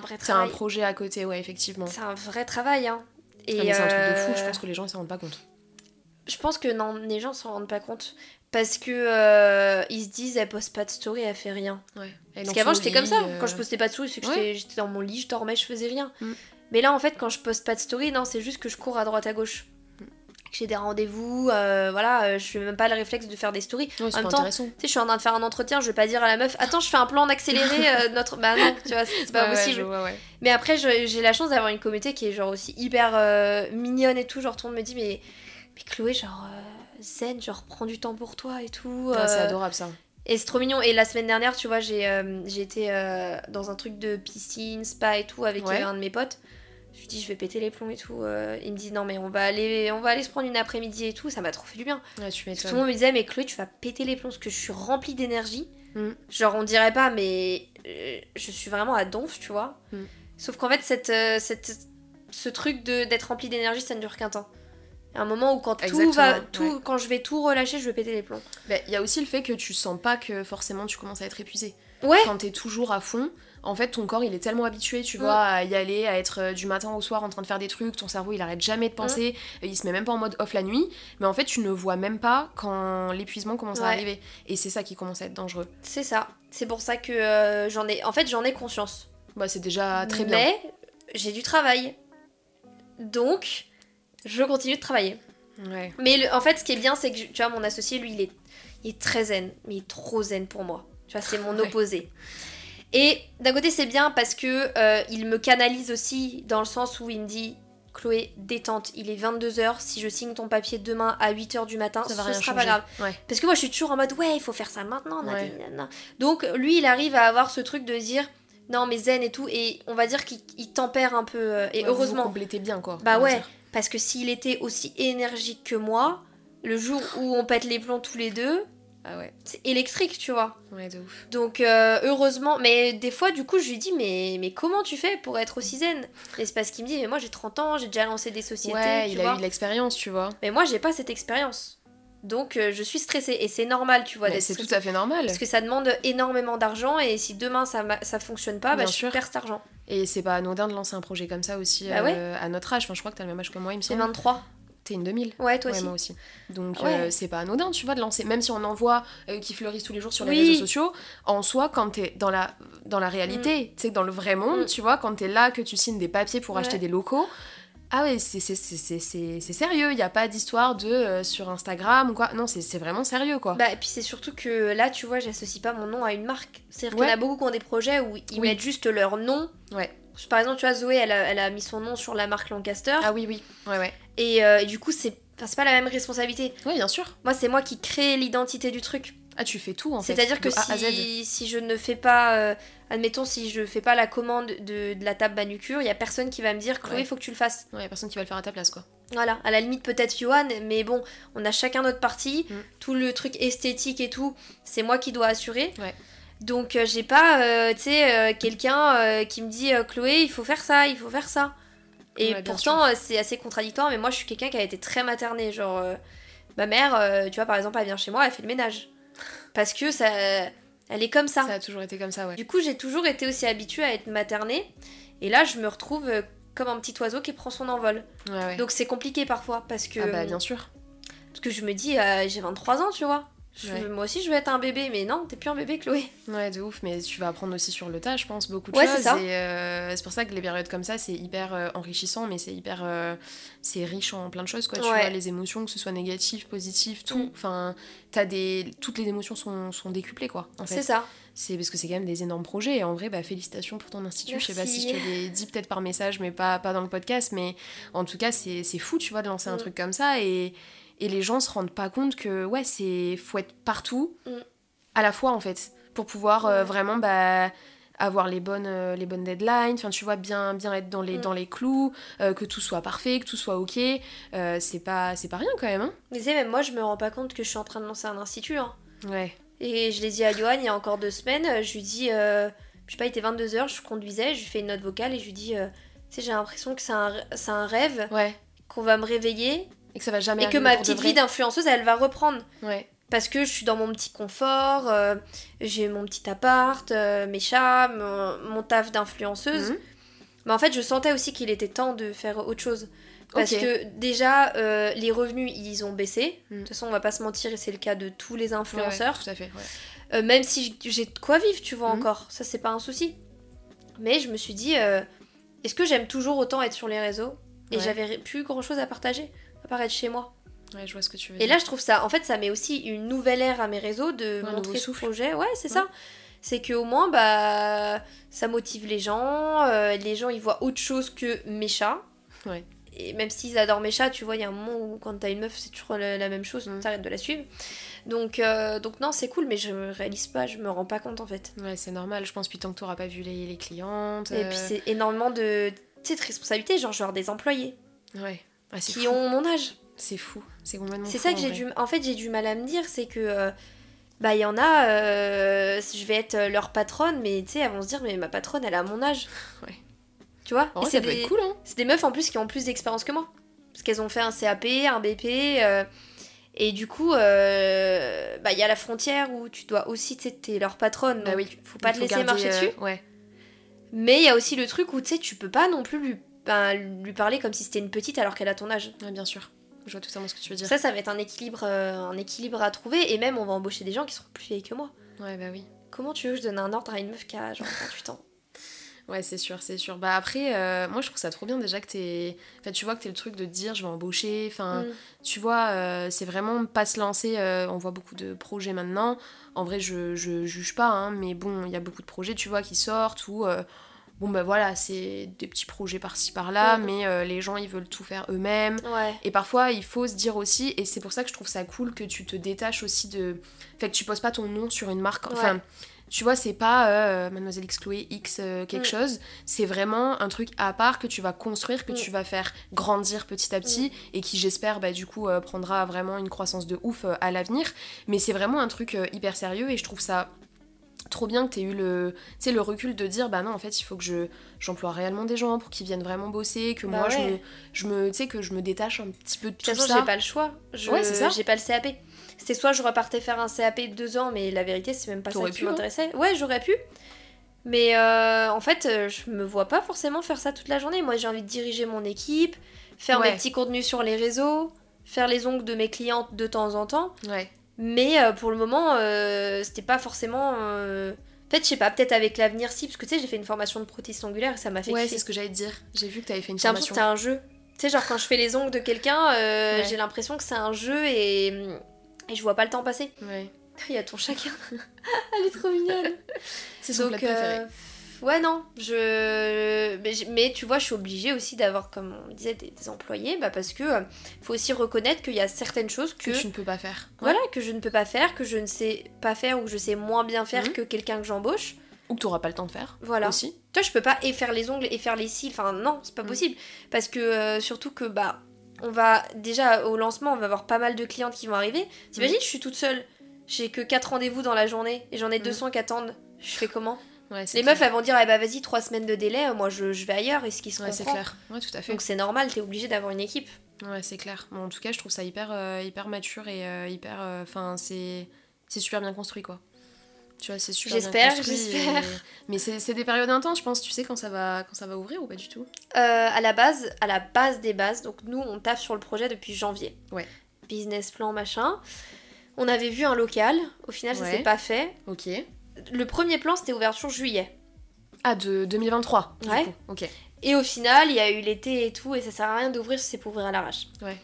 vrai C'est un travail. projet à côté, ouais, effectivement. C'est un vrai travail, hein. Et Ah, mais c'est un truc de fou, je euh, pense que les gens ils s'en rendent pas compte. Je pense que non, les gens s'en rendent pas compte. Parce que euh, ils se disent, elle poste pas de story, elle fait rien. Ouais. Parce qu'avant j'étais comme ça. euh, Quand je postais pas de story, c'est que ouais. j'étais dans mon lit, je dormais, je faisais rien. Mm. Mais là en fait, quand je poste pas de story, non, c'est juste que je cours à droite à gauche. Des rendez-vous, euh, voilà, euh, je n'ai même pas le réflexe de faire des stories. en même temps, tu sais, je suis en train de faire un entretien, je vais pas dire à la meuf, attends, je fais un plan en accéléré, *laughs* euh, notre. Bah non, tu vois, c'est pas possible. mais après, j'ai la chance d'avoir une communauté qui est genre aussi hyper mignonne et tout. Genre, tout le monde me dit, mais, mais Chloé, genre, zen, genre, prends du temps pour toi et tout. c'est adorable ça. Et c'est trop mignon. Et la semaine dernière, tu vois, j'ai été dans un truc de piscine, spa et tout avec un de mes potes. Je lui dis, je vais péter les plombs et tout. Euh, il me dit, non, mais on va aller, on va aller se prendre une après-midi et tout. Ça m'a trop fait du bien. Ouais, tu tout le monde me disait, mais Chloé, tu vas péter les plombs parce que je suis remplie d'énergie. Mm. Genre, on dirait pas, mais euh, je suis vraiment à donf, tu vois. Mm. Sauf qu'en fait, cette, euh, cette, ce truc d'être remplie d'énergie, ça ne dure qu'un temps. Il y a un moment où quand tout va, tout, quand je vais tout relâcher, je vais péter les plombs. Bah, il y a aussi le fait que tu sens pas que forcément tu commences à être épuisé. Ouais. Quand t'es toujours à fond, en fait, ton corps, il est tellement habitué, tu vois, à y aller, à être euh, du matin au soir en train de faire des trucs, ton cerveau, il arrête jamais de penser, il se met même pas en mode off la nuit, mais en fait, tu ne vois même pas quand l'épuisement commence à arriver. Et c'est ça qui commence à être dangereux. C'est ça. C'est pour ça que euh, j'en ai... En fait, j'en ai conscience. Bah, c'est déjà très bien. Mais j'ai du travail. Donc, je continue de travailler. Ouais. Mais en fait, ce qui est bien, c'est que, tu vois, mon associé, lui, il est, il est très zen, mais il est trop zen pour moi. Tu vois, c'est mon *laughs* opposé. Et d'un côté, c'est bien parce que euh, il me canalise aussi dans le sens où il me dit Chloé, détente, il est 22h, si je signe ton papier demain à 8h du matin, ça ce sera pas grave. Parce que moi je suis toujours en mode ouais, il faut faire ça maintenant. Donc lui, il arrive à avoir ce truc de dire non mais zen et tout, et on va dire qu'il tempère un peu, euh, et heureusement. Vous bien quoi. Bah ouais, parce que s'il était aussi énergique que moi, le jour où on pète les plombs tous les deux, ah ouais. C'est électrique, tu vois. Ouais, de ouf. Donc, euh, heureusement. Mais des fois, du coup, je lui dis, mais, mais comment tu fais pour être aussi zen? Et c'est parce qu'il me dit, mais moi j'ai 30 ans, j'ai déjà lancé des sociétés. Ouais, il a eu de l'expérience, tu vois. Mais moi, j'ai pas cette expérience. Donc, euh, je suis stressée. Et c'est normal, tu vois. C'est tout à fait normal. Parce que ça demande énormément d'argent. Et si demain ça, ça fonctionne pas, bah, je perds cet argent. Et c'est pas anodin de lancer un projet comme ça aussi bah euh, à notre âge. Enfin, je crois que t'as le même âge que moi, il me semble. 23. T'es une 2000 Ouais, toi aussi. moi aussi. Donc euh, c'est pas anodin, tu vois, de lancer. Même si on en voit euh, qui fleurissent tous les jours sur les réseaux sociaux, en soi, quand t'es dans la, dans la réalité, mm. tu sais, dans le vrai monde, mm. tu vois, quand t'es là, que tu signes des papiers pour acheter des locaux, ah ouais, c'est sérieux, il n'y a pas d'histoire de euh, sur Instagram ou quoi. Non, c'est vraiment sérieux quoi. Bah, et puis c'est surtout que là, tu vois, j'associe pas mon nom à une marque. C'est-à-dire qu'il y en a beaucoup qui ont des projets où ils mettent juste leur nom. Ouais. Par exemple, tu vois, Zoé, elle a, elle a mis son nom sur la marque Lancaster. Ah oui, oui. Ouais, ouais. Euh, et, du coup, c'est c'est pas la même responsabilité. Oui, bien sûr. Moi, c'est moi qui crée l'identité du truc. Ah, tu fais tout en fait. C'est-à-dire que si, si je ne fais pas, euh, admettons, si je fais pas la commande de, de la table manucure, il y a personne qui va me dire Chloé, il faut que tu le fasses. Ouais, y a personne qui va le faire à ta place quoi. Voilà, à la limite peut-être Johan, mais bon, on a chacun notre partie. Mm. Tout le truc esthétique et tout, c'est moi qui dois assurer. Ouais. Donc euh, j'ai pas, tu sais, quelqu'un qui me dit Chloé, il faut faire ça, il faut faire ça. Et pourtant, euh, c'est assez contradictoire, mais moi, je suis quelqu'un qui a été très materné. Genre, euh, ma mère, euh, tu vois, par exemple, elle vient chez moi, elle fait le ménage. *laughs* Parce que ça. Elle est comme ça. Ça a toujours été comme ça, ouais. Du coup, j'ai toujours été aussi habituée à être maternée. Et là, je me retrouve comme un petit oiseau qui prend son envol. Donc, c'est compliqué parfois parce que. Ah, bah, bien sûr. Parce que je me dis, j'ai 23 ans, tu vois. Moi aussi, je veux être un bébé, mais non, t'es plus un bébé, Chloé. Ouais, de ouf, mais tu vas apprendre aussi sur le tas, je pense, beaucoup de choses. C'est euh, c'est pour ça que les périodes comme ça, c'est hyper euh, enrichissant, mais c'est hyper. Euh, c'est riche en plein de choses, quoi. Tu vois, les émotions, que ce soit négatives, positives, tout. Mm. Enfin, as des... toutes les émotions sont, sont décuplées, quoi. C'est ça. C'est parce que c'est quand même des énormes projets. Et en vrai, bah, félicitations pour ton institut. Je sais pas si je te l'ai dit peut-être par message, mais pas, pas dans le podcast. Mais en tout cas, c'est fou, tu vois, de lancer un mm. truc comme ça. Et et les gens se rendent pas compte que, ouais, c'est faut être partout, mm. à la fois, en fait, pour pouvoir euh, vraiment bah, avoir les bonnes, euh, les bonnes deadlines, enfin, tu vois, bien, bien être dans les, mm. dans les clous, euh, que tout soit parfait, que tout soit ok. c'est pas, pas rien quand même. Hein. Mais c'est même moi, je me rends pas compte que je suis en train de lancer un institut. Hein. Ouais. Et je l'ai dit à Johan il y a encore deux semaines, je lui dis, je sais pas, il était 22h, je conduisais, je lui fais une note vocale et je lui dis, tu sais, j'ai l'impression que c'est un, un rêve, ouais. qu'on va me réveiller et que ça va jamais Et que ma petite vie d'influenceuse, elle va reprendre. Ouais. Parce que je suis dans mon petit confort, euh, j'ai mon petit appart, euh, mes chats, mon, taf d'influenceuse. Mhm. Mais en fait, je sentais aussi qu'il était temps de faire autre chose. Parce que déjà, euh, les revenus, ils ont baissé. Mhm. De toute façon, on va pas se mentir, et c'est le cas de tous les influenceurs. tout à fait, même si j'ai de quoi vivre, tu vois, mhm. encore. Ça, c'est pas un souci. Mais je me suis dit, est-ce que j'aime toujours autant être sur les réseaux? Et j'avais plus grand chose à partager apparaître chez moi. Ouais, je vois ce que tu veux Et dire. là, je trouve ça, en fait, ça met aussi une nouvelle ère à mes réseaux de Ouais, montrer ce projet. Ouais, c'est Ouais. ça. C'est qu'au moins, bah, ça motive les gens. euh, les gens, ils voient autre chose que mes chats. Ouais. Et même s'ils adorent mes chats, tu vois, il y a un moment où quand t'as une meuf, c'est toujours la, la même chose, Mm. t'arrêtes de la suivre. Donc, euh, donc non, c'est cool, mais je réalise pas, je me rends pas compte en fait. Ouais, c'est normal. Je pense, puis tant que t'auras pas vu les, les clientes. Et euh, puis c'est énormément de, de responsabilité, genre, genre des employés Ouais. Ah, qui fou. ont mon âge. C'est fou. C'est complètement C'est ça que j'ai du en fait j'ai du mal à me dire c'est que euh, bah il y en a euh, je vais être leur patronne mais tu sais elles vont se dire mais ma patronne elle a mon âge *laughs* Ouais. tu vois? C'est ça peut des, être cool, hein. c'est des meufs en plus qui ont plus d'expérience que moi parce qu'elles ont fait un CAP un BP euh, et du coup euh, bah il y a la frontière où tu dois aussi tu sais t'es leur patronne Bah donc oui. faut pas te laisser garder, marcher euh, dessus Ouais. mais il y a aussi le truc où tu sais tu peux pas non plus lui ben, lui parler comme si c'était une petite alors qu'elle a ton âge ouais, bien sûr. Je vois totalement ce que tu veux dire. ça, ça va être un équilibre, euh, un équilibre à trouver. Et même, on va embaucher des gens qui seront plus vieilles que moi. Ouais, bah oui. Comment tu veux que je donne un ordre à une meuf qui a genre 38 ans? Ouais, c'est sûr, c'est sûr. Bah après, euh, moi je trouve ça trop bien déjà que t'es. Enfin, tu vois que t'es le truc de te dire je vais embaucher. Enfin, Mm. tu vois, euh, c'est vraiment pas se lancer. euh, on voit beaucoup de projets maintenant. En vrai, je, je juge pas, hein, mais bon, il y a beaucoup de projets, tu vois, qui sortent où. Bon, bah voilà, c'est des petits projets par-ci par-là, Mm. mais euh, les gens ils veulent tout faire eux-mêmes. Ouais. Et parfois, il faut se dire aussi, et c'est pour ça que je trouve ça cool que tu te détaches aussi de. Fait que tu poses pas ton nom sur une marque. Enfin, Ouais. tu vois, c'est pas euh, Mademoiselle X Chloé X euh, quelque Mm. chose. C'est vraiment un truc à part que tu vas construire, que Mm. tu vas faire grandir petit à petit, et qui, j'espère, bah, du coup, prendra vraiment une croissance de ouf à l'avenir. Mais c'est vraiment un truc hyper sérieux, et je trouve ça trop bien que tu aies eu le, le recul de dire bah non en fait il faut que je j'emploie réellement des gens pour qu'ils viennent vraiment bosser que Bah moi je me je me que je me détache un petit peu de De toute tout façon, ça j'ai pas le choix. Je... Ouais, c'est ça. J'ai pas le CAP. C'était soit je repartais faire un CAP de deux ans, mais la vérité, c'est même pas ça T'aurais qui pu, hein. m'intéressait. Ouais, j'aurais pu. Mais euh, en fait, euh, je me vois pas forcément faire ça toute la journée. Moi, j'ai envie de diriger mon équipe, faire Ouais. mes petits contenus sur les réseaux, faire les ongles de mes clientes de temps en temps. ouais Mais euh, pour le moment, euh, c'était pas forcément. euh, En fait, je sais pas, peut-être avec l'avenir si, parce que tu sais, j'ai fait une formation de prothèse angulaire et ça m'a fait ouais c'est ce que j'allais te dire j'ai vu que t'avais fait une J'ai l'impression formation que c'est un jeu. Tu sais, genre quand je fais les ongles de quelqu'un, euh, Ouais. j'ai l'impression que c'est un jeu et, et je vois pas le temps passer. ouais Il y a ton chacun. *laughs* Elle est trop mignonne. *laughs* c'est son plat Donc, préféré euh, ouais, non. Je... Mais, tu vois, je suis obligée aussi d'avoir, comme on disait, des, des employés bah, parce que euh, faut aussi reconnaître qu'il y a certaines choses que, que tu ne peux pas faire voilà, que je ne peux pas faire, que je ne sais pas faire ou que je sais moins bien faire Mhm. que quelqu'un que j'embauche. ou que t'auras pas le temps de faire Voilà. aussi Toi, je peux pas et faire les ongles et faire les cils. Enfin, non, c'est pas Mm. possible. Parce que euh, surtout que, bah, on va déjà au lancement, on va avoir pas mal de clientes qui vont arriver. T'imagines, je suis toute seule. J'ai que 4 rendez-vous dans la journée et j'en ai Mm. 200 qui attendent. Je fais comment? Ouais Les clair. meufs, elles vont dire, eh bah vas-y, 3 semaines de délai, moi je, je vais ailleurs. Et ce qui se ouais c'est clair ouais tout à fait Donc c'est normal, t'es obligé d'avoir une équipe. ouais c'est clair bon, en tout cas je trouve ça hyper euh, hyper mature et euh, hyper enfin c'est c'est super bien construit quoi tu vois c'est super bien J'espère, construit j'espère. et- *laughs* mais c'est des périodes intenses je pense tu sais quand ça va quand ça va ouvrir ou pas du tout? Euh, à la base, à la base des bases, donc nous on taffe sur le projet depuis janvier. Ouais. Business plan, machin. On avait vu un local, au final ça s'est pas fait. ok Le premier plan c'était ouverture juillet. ah de 2023 du Ouais. coup. ok Et au final, il y a eu l'été et tout, et ça sert à rien d'ouvrir si c'est pour ouvrir à l'arrache. Ouais.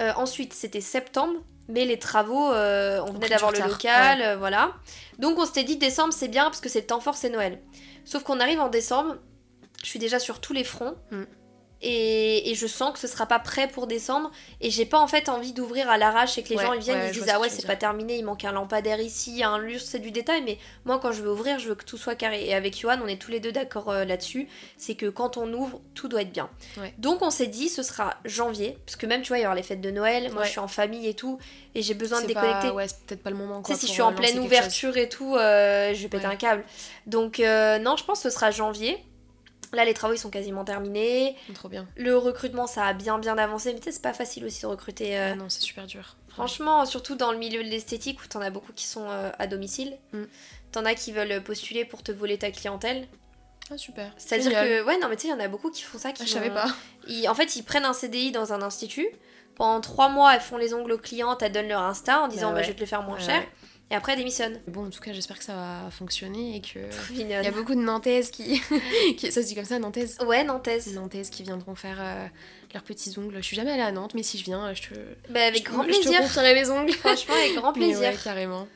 Euh, ensuite, c'était septembre, mais les travaux, euh, on venait d'avoir le retard, local, euh, voilà. Donc on s'était dit décembre c'est bien parce que c'est le temps fort, c'est Noël. Sauf qu'on arrive en décembre, je suis déjà sur tous les fronts. Mm. Et, et je sens que ce sera pas prêt pour décembre. Et j'ai pas en fait envie d'ouvrir à l'arrache et que les Ouais, gens ils viennent ouais, ils disent ah ouais tu c'est pas terminé il manque un lampadaire ici un lustre c'est du détail. Mais moi quand je veux ouvrir je veux que tout soit carré. Et avec Johan on est tous les deux d'accord euh, là-dessus. C'est que quand on ouvre tout doit être bien. Ouais. donc on s'est dit ce sera janvier. Parce que même tu vois il y aura les fêtes de Noël. Moi je suis en famille et tout. Et j'ai besoin de déconnecter pas- ouais c'est peut-être pas le moment tu quoi sais, si je suis euh, en lancer pleine ouverture et tout, euh, je vais péter un câble. Donc, euh, non, je pense que ce sera janvier. Là, les travaux, ils sont quasiment terminés. chose. trop bien Le recrutement, ça a bien, bien avancé. Mais tu sais, c'est pas facile aussi de recruter. euh, Ah non c'est super dur Franchement, surtout dans le milieu de l'esthétique où t'en as beaucoup qui sont euh, à domicile. Mm. T'en as qui veulent postuler pour te voler ta clientèle. ah super C'est-à-dire que, ouais, non, mais tu sais, il y en a beaucoup qui font ça. Qui Ah, je savais pas ils- en fait, ils prennent un CDI dans un institut. Pendant trois mois, elles font les ongles aux clientes, elles donnent leur Insta en disant Bah bah, je vais te le faire moins Ouais, cher. Et après elle démissionne. Bon, en tout cas, j'espère que ça va fonctionner et que. Il y a beaucoup de Nantaises qui. *laughs* qui... Ça se dit comme ça, Nantaises? Ouais, Nantaises. Nantaises qui viendront faire euh, leurs petits ongles. Je suis jamais allée à Nantes, mais si je viens, je te. Bah, avec je grand te... plaisir. Je te mes ongles. Franchement, avec grand *laughs* plaisir. ouais, carrément.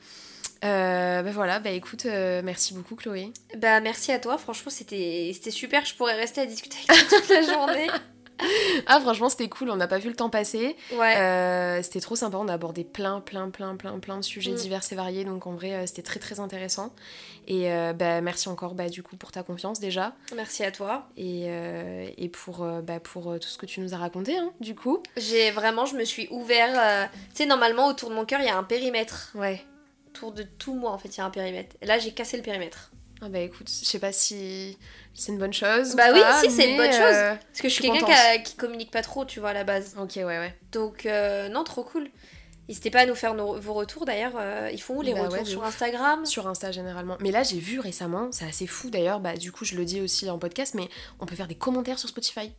Euh, bah voilà, bah écoute, euh, merci beaucoup Chloé. Bah merci à toi, franchement c'était super, je pourrais rester à discuter avec toi toute la journée. *laughs* *laughs* ah franchement c'était cool, on n'a pas vu le temps passer. Ouais. Euh, c'était trop sympa, on a abordé plein plein plein plein plein de sujets mm. divers et variés, donc en vrai euh, c'était très très intéressant. Et euh, bah, merci encore bah, du coup pour ta confiance déjà. Merci à toi. Et, et pour, bah, pour tout ce que tu nous as raconté hein, du coup. J'ai vraiment, je me suis ouvert, tu sais normalement autour de mon cœur il y a un périmètre. Ouais. Autour de tout moi en fait il y a un périmètre. Et là j'ai cassé le périmètre. Ah bah écoute, je sais pas si c'est une bonne chose. Bah oui, si c'est une bonne chose. Euh, Parce que je suis quelqu'un qui, qui, communique pas trop, tu vois, à la base. Ok, ouais, ouais. Donc, euh, non, trop cool. N'hésitez pas à nous faire vos retours d'ailleurs. Euh, ils font où les bah retours Sur Instagram? Sur Insta généralement. Mais là, j'ai vu récemment, c'est assez fou d'ailleurs, bah du coup, je le dis aussi en podcast, mais on peut faire des commentaires sur Spotify.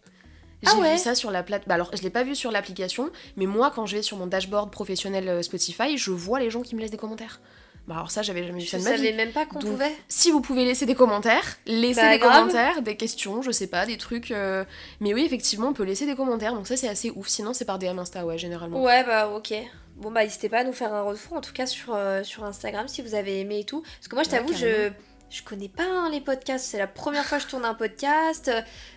J'ai ah vu ça sur la plate. Bah alors, je l'ai pas vu sur l'application, mais moi, quand je vais sur mon dashboard professionnel Spotify, je vois les gens qui me laissent des commentaires. Bah alors ça, j'avais jamais vu ça de ma vie. Je savais même pas qu'on pouvait. Si vous pouvez laisser des commentaires, laissez bah, des commentaires, des questions, je sais pas, des trucs. Euh, mais oui, effectivement, on peut laisser des commentaires, donc ça c'est assez ouf. Sinon, c'est par DM Insta, ouais, généralement. Ouais, bah ok. Bon bah n'hésitez pas à nous faire un retour, en tout cas sur, euh, sur Instagram, si vous avez aimé et tout. Parce que moi, je t'avoue, je je connais pas hein, les podcasts, c'est la première fois que je tourne un podcast.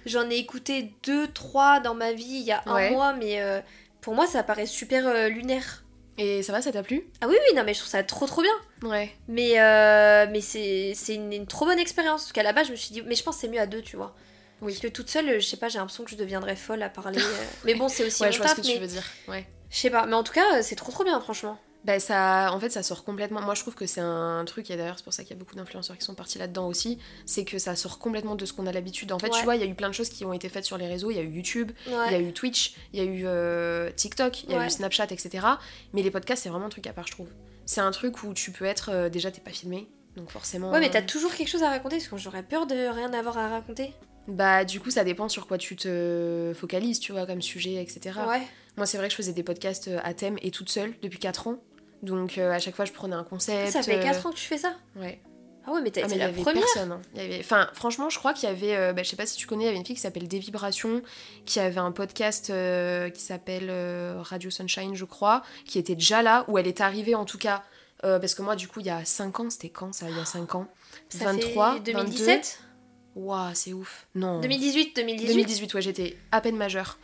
J'en ai écouté deux, trois dans ma vie il y a un mois, mais euh, pour moi ça paraît super lunaire. Et ça va, ça t'a plu? Ah oui, oui, non, mais je trouve ça trop trop bien. Ouais. Mais, euh, mais c'est, une, trop bonne expérience. Parce qu'à la base, je me suis dit, mais je pense que c'est mieux à deux, tu vois. Oui. Parce que toute seule, je sais pas, j'ai l'impression que je deviendrais folle à parler. Euh. mais bon, c'est *laughs* aussi ouais, mon je vois ce que tu veux dire. Ouais. Je sais pas, mais en tout cas, c'est trop trop bien, franchement bah ça, en fait, ça sort complètement. Moi, je trouve que c'est un truc, et d'ailleurs, c'est pour ça qu'il y a beaucoup d'influenceurs qui sont partis là-dedans aussi, c'est que ça sort complètement de ce qu'on a l'habitude. En fait, tu vois, il y a eu plein de choses qui ont été faites sur les réseaux. Il y a eu YouTube, il y a eu Twitch, il y a eu euh, TikTok, il y a eu Snapchat, etc. Mais les podcasts, c'est vraiment un truc à part, je trouve. C'est un truc où tu peux être. Euh, déjà, t'es pas filmé, donc forcément. Ouais, mais t'as toujours quelque chose à raconter, parce que j'aurais peur de rien avoir à raconter. Bah, du coup, ça dépend sur quoi tu te focalises, tu vois, comme sujet, etc. Ouais. Moi, c'est vrai que je faisais des podcasts euh, à thème et toute seule depuis 4 ans. Donc euh, à chaque fois, je prenais un concept. Ça fait 4 euh, ans que tu fais ça Ouais. Ah ouais, mais t'as ah, la avait première personne. Hein. Il y avait... Enfin, franchement, je crois qu'il y avait... Euh, bah, je sais pas si tu connais, il y avait une fille qui s'appelle Des Vibrations, qui avait un podcast qui s'appelle Radio Sunshine, je crois, qui était déjà là, où elle est arrivée en tout cas... parce que moi, du coup, il y a 5 ans, c'était quand ça Il y a 5 ans? Ça 23, fait 2017 Waouh, c'est ouf. Non. 2018, 2018. 2018, ouais, j'étais à peine majeure.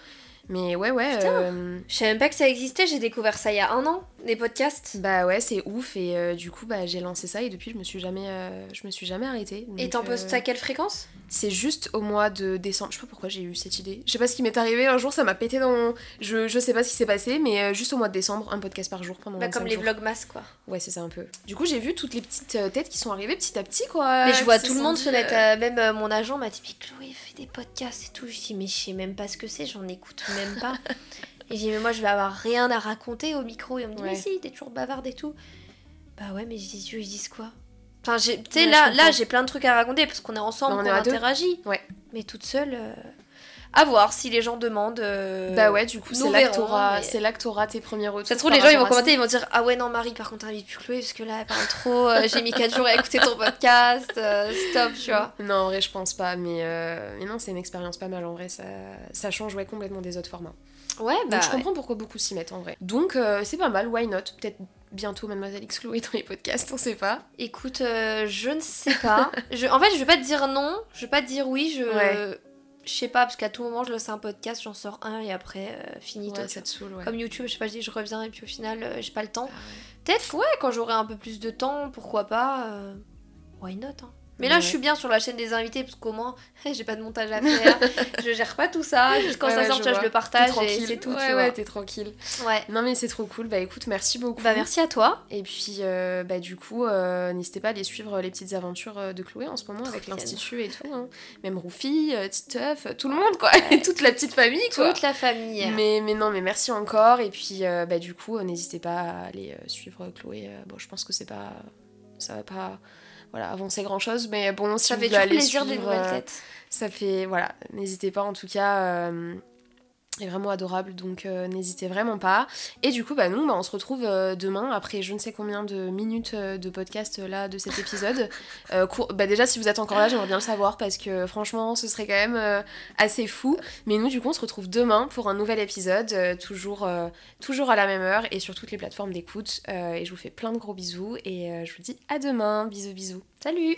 Mais ouais, ouais. Euh... Je savais même pas que ça existait, j'ai découvert ça il y a un an, les podcasts. Bah ouais, c'est ouf et euh, du coup, bah, j'ai lancé ça et depuis, je me suis jamais, euh, je me suis jamais arrêtée. et t'en postes à quelle fréquence? C'est juste au mois de décembre. Je sais pas pourquoi j'ai eu cette idée. Je sais pas ce qui m'est arrivé un jour, ça m'a pété dans. Je, je sais pas ce qui s'est passé, mais euh, juste au mois de décembre, un podcast par jour pendant bah, comme les vlogmas quoi. Ouais, c'est ça un peu. Du coup, j'ai vu toutes les petites têtes qui sont arrivées petit à petit quoi. Mais je vois tout le monde se mettre. même mon agent m'a dit Chloé fait des podcasts et tout. Je dis mais je sais même pas ce que c'est, j'en écoute même pas. Et j'ai dit, mais moi, je vais avoir rien à raconter au micro. Et on me dit, mais si, t'es toujours bavarde et tout. Bah ouais, mais je dis, ils disent quoi? Enfin, tu sais, là, là j'ai plein de trucs à raconter parce qu'on est ensemble, on, on interagit. Ouais. Mais toute seule. Euh, à voir si les gens demandent. Euh, bah ouais, du coup, c'est là, que t'auras tes premiers retours. Ça se trouve, les gens ils vont commenter, ils vont dire Ah ouais, non, Marie, par contre, invite plus Chloé parce que là, elle parle trop. Euh, j'ai mis 4 jours à écouter ton podcast. stop, tu vois. Non, en vrai, je pense pas. Mais, mais non, c'est une expérience pas mal. En vrai, ça, ça change ouais, complètement des autres formats. Ouais, bah. Donc je comprends pourquoi beaucoup s'y mettent en vrai. Donc euh, c'est pas mal, why not? Peut-être bientôt Mademoiselle X Chloé dans les podcasts, on sait pas. Écoute, euh, je ne sais pas. je, en fait, je vais pas te dire non, je vais pas te dire oui, je. Je sais pas, parce qu'à tout moment, je lance un podcast, j'en sors un et après, euh, fini. Ouais, ça te saoule, ouais. Comme YouTube, je sais pas, je dis je reviens et puis au final, j'ai pas le temps. Ah Peut-être, ouais, quand j'aurai un peu plus de temps, pourquoi pas. why not hein. Mais là, je suis bien sur la chaîne des invités parce qu'au moins, *laughs* j'ai pas de montage à faire. *laughs* je gère pas tout ça. Juste quand ça sort, je, le partage et c'est tout. Ouais, ouais, t'es tranquille. Ouais. Non, mais c'est trop cool. Bah écoute, merci beaucoup. Bah merci à toi. Et puis, euh, bah du coup, euh, n'hésitez pas à aller suivre les petites aventures euh, de Chloé en ce moment avec l'Institut et tout. Hein. Même Roufi, Titeuf, tout le monde quoi. *laughs* Toute la petite famille quoi. Toute la famille. Mais, mais non, mais merci encore. Et puis, bah du coup, n'hésitez pas à aller suivre Chloé. Bon, je pense que c'est pas. Ça va pas voilà, avancer grand chose. Mais bon, si ça vous fait voulez aller plaisir suivre, des nouvelles têtes. ça fait voilà, n'hésitez pas en tout cas. Est vraiment adorable, donc euh, n'hésitez vraiment pas. Et du coup, bah, nous, bah, on se retrouve euh, demain après je ne sais combien de minutes euh, de podcast là de cet épisode. *laughs* bah, déjà, si vous êtes encore là, j'aimerais bien le savoir parce que franchement, ce serait quand même assez fou. Mais nous, du coup, on se retrouve demain pour un nouvel épisode, toujours, toujours à la même heure et sur toutes les plateformes d'écoute. et je vous fais plein de gros bisous et je vous dis à demain. Bisous, bisous. Salut